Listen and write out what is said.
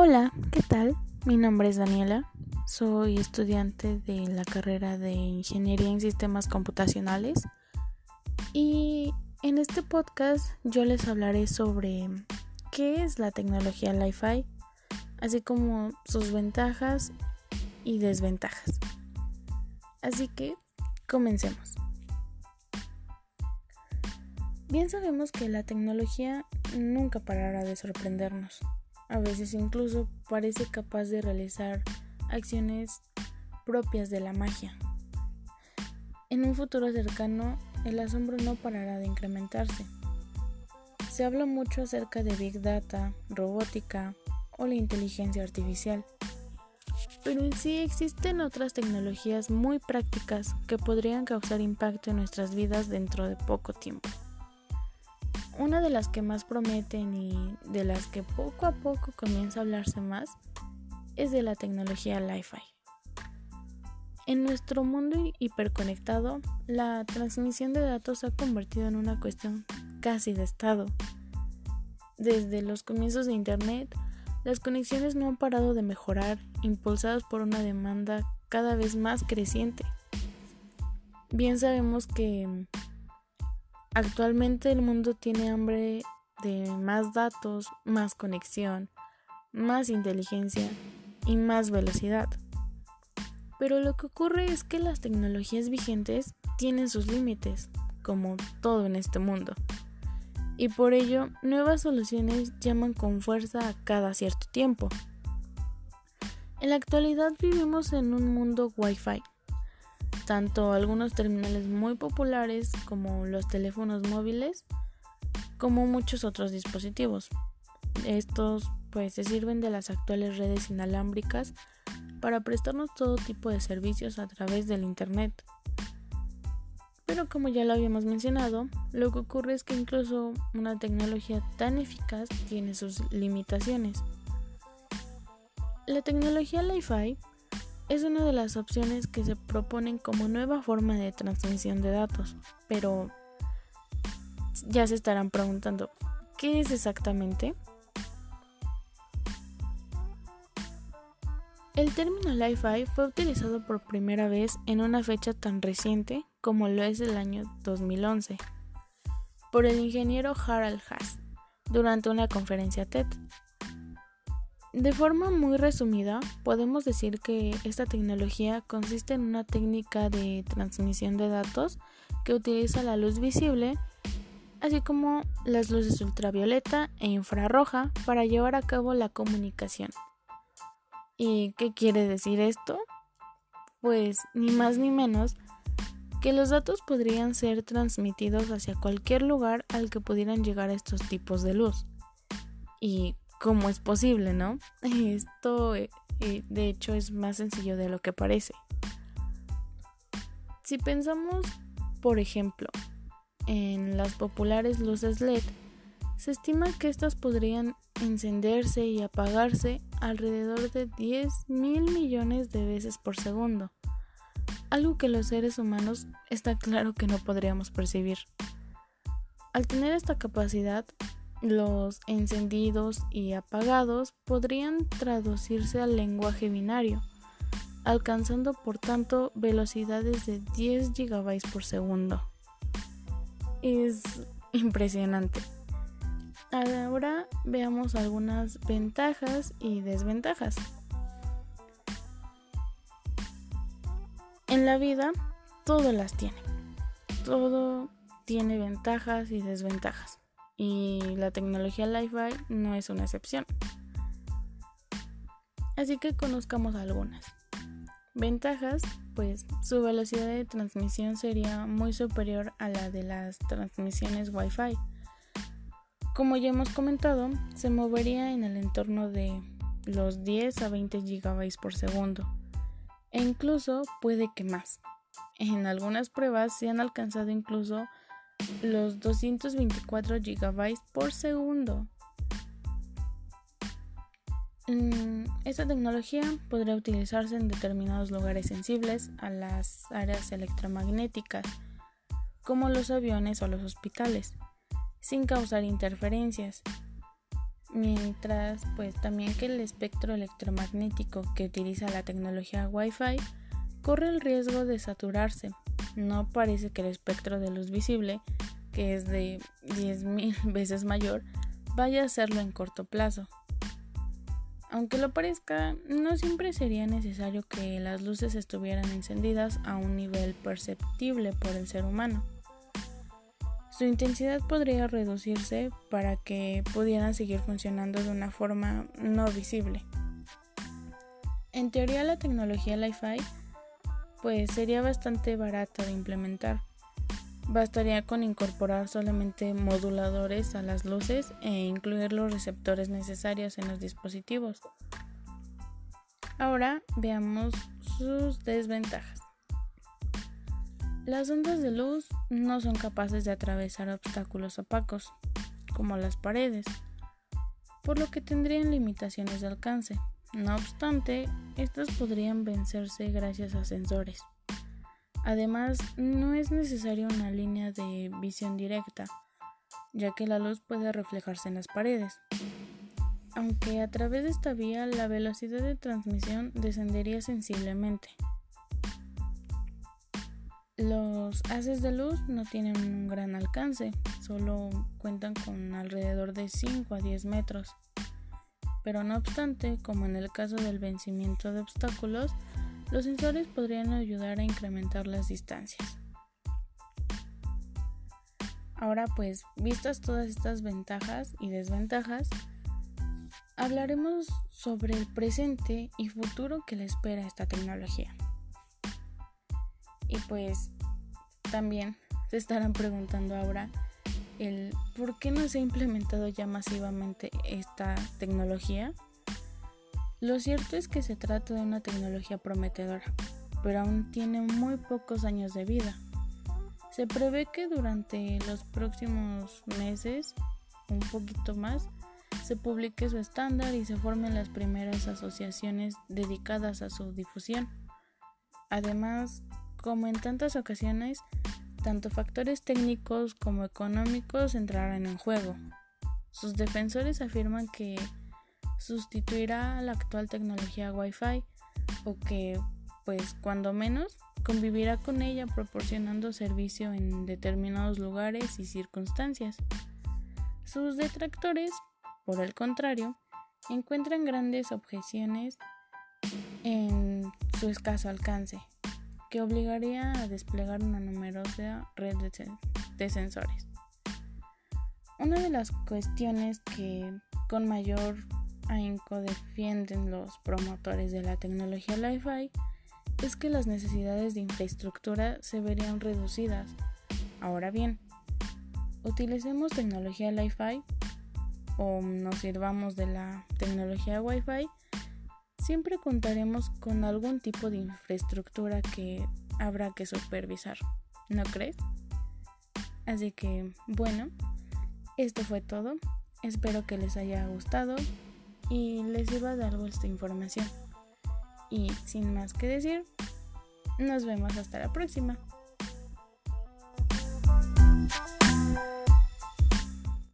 Hola, ¿qué tal? Mi nombre es Daniela, soy estudiante de la carrera de Ingeniería en Sistemas Computacionales y en este podcast yo les hablaré sobre qué es la tecnología Li-Fi, así como sus ventajas y desventajas. Así que comencemos. Bien sabemos que la tecnología nunca parará de sorprendernos. A veces incluso parece capaz de realizar acciones propias de la magia. En un futuro cercano, el asombro no parará de incrementarse. Se habla mucho acerca de Big Data, robótica o la inteligencia artificial. Pero en sí existen otras tecnologías muy prácticas que podrían causar impacto en nuestras vidas dentro de poco tiempo. Una de las que más prometen y de las que poco a poco comienza a hablarse más es de la tecnología Li-Fi. En nuestro mundo hiperconectado, la transmisión de datos se ha convertido en una cuestión casi de estado. Desde los comienzos de Internet, las conexiones no han parado de mejorar, impulsadas por una demanda cada vez más creciente. Bien sabemos que Actualmente el mundo tiene hambre de más datos, más conexión, más inteligencia y más velocidad. Pero lo que ocurre es que las tecnologías vigentes tienen sus límites, como todo en este mundo. Y por ello, nuevas soluciones llaman con fuerza a cada cierto tiempo. En la actualidad vivimos en un mundo Wi-Fi, tanto algunos terminales muy populares como los teléfonos móviles, como muchos otros dispositivos. Estos pues se sirven de las actuales redes inalámbricas para prestarnos todo tipo de servicios a través del Internet. Pero como ya lo habíamos mencionado, lo que ocurre es que incluso una tecnología tan eficaz tiene sus limitaciones. La tecnología Li-Fi es una de las opciones que se proponen como nueva forma de transmisión de datos, pero ya se estarán preguntando, ¿qué es exactamente? El término Li-Fi fue utilizado por primera vez en una fecha tan reciente como lo es el año 2011 por el ingeniero Harald Haas durante una conferencia TED. De forma muy resumida, podemos decir que esta tecnología consiste en una técnica de transmisión de datos que utiliza la luz visible, así como las luces ultravioleta e infrarroja para llevar a cabo la comunicación. ¿Y qué quiere decir esto? Pues ni más ni menos que los datos podrían ser transmitidos hacia cualquier lugar al que pudieran llegar estos tipos de luz. Y cómo es posible, ¿no? Esto eh, eh, de hecho es más sencillo de lo que parece. Si pensamos, por ejemplo, en las populares luces LED, se estima que estas podrían encenderse y apagarse alrededor de 10 mil millones de veces por segundo, algo que los seres humanos está claro que no podríamos percibir. Al tener esta capacidad, los encendidos y apagados podrían traducirse al lenguaje binario, alcanzando por tanto velocidades de 10 GB por segundo. Es impresionante. Ahora veamos algunas ventajas y desventajas. En la vida todo las tiene. Todo tiene ventajas y desventajas y la tecnología Li-Fi no es una excepción. Así que conozcamos algunas. Ventajas, pues su velocidad de transmisión sería muy superior a la de las transmisiones Wi-Fi. Como ya hemos comentado, se movería en el entorno de los 10 a 20 GB por segundo e incluso puede que más. En algunas pruebas se han alcanzado incluso los 224 GB por segundo. Mm, esta tecnología podría utilizarse en determinados lugares sensibles a las áreas electromagnéticas, como los aviones o los hospitales, sin causar interferencias. Mientras, pues también que el espectro electromagnético que utiliza la tecnología Wi-Fi corre el riesgo de saturarse. No parece que el espectro de luz visible, que es de 10.000 veces mayor, vaya a hacerlo en corto plazo. Aunque lo parezca, no siempre sería necesario que las luces estuvieran encendidas a un nivel perceptible por el ser humano. Su intensidad podría reducirse para que pudieran seguir funcionando de una forma no visible. En teoría la tecnología Li-Fi pues sería bastante barata de implementar. Bastaría con incorporar solamente moduladores a las luces e incluir los receptores necesarios en los dispositivos. Ahora veamos sus desventajas. Las ondas de luz no son capaces de atravesar obstáculos opacos, como las paredes, por lo que tendrían limitaciones de alcance. No obstante, estas podrían vencerse gracias a sensores. Además, no es necesaria una línea de visión directa, ya que la luz puede reflejarse en las paredes. Aunque a través de esta vía la velocidad de transmisión descendería sensiblemente. Los haces de luz no tienen un gran alcance, solo cuentan con alrededor de 5 a 10 metros. Pero no obstante, como en el caso del vencimiento de obstáculos, los sensores podrían ayudar a incrementar las distancias. Ahora pues, vistas todas estas ventajas y desventajas, hablaremos sobre el presente y futuro que le espera esta tecnología. Y pues también se estarán preguntando ahora el por qué no se ha implementado ya masivamente esta tecnología. Lo cierto es que se trata de una tecnología prometedora, pero aún tiene muy pocos años de vida. Se prevé que durante los próximos meses, un poquito más, se publique su estándar y se formen las primeras asociaciones dedicadas a su difusión. Además, como en tantas ocasiones, tanto factores técnicos como económicos entrarán en juego. Sus defensores afirman que sustituirá la actual tecnología Wi-Fi o que, pues, cuando menos, convivirá con ella proporcionando servicio en determinados lugares y circunstancias. Sus detractores, por el contrario, encuentran grandes objeciones en su escaso alcance, que obligaría a desplegar una numerosa red de, sensores. Una de las cuestiones que con mayor ahínco defienden los promotores de la tecnología Li-Fi es que las necesidades de infraestructura se verían reducidas. Ahora bien, utilicemos tecnología Li-Fi o nos sirvamos de la tecnología Wi-Fi, siempre contaremos con algún tipo de infraestructura que habrá que supervisar, ¿no crees? Así que, bueno, esto fue todo. Espero que les haya gustado y les sirva de algo esta información. Y sin más que decir, nos vemos hasta la próxima.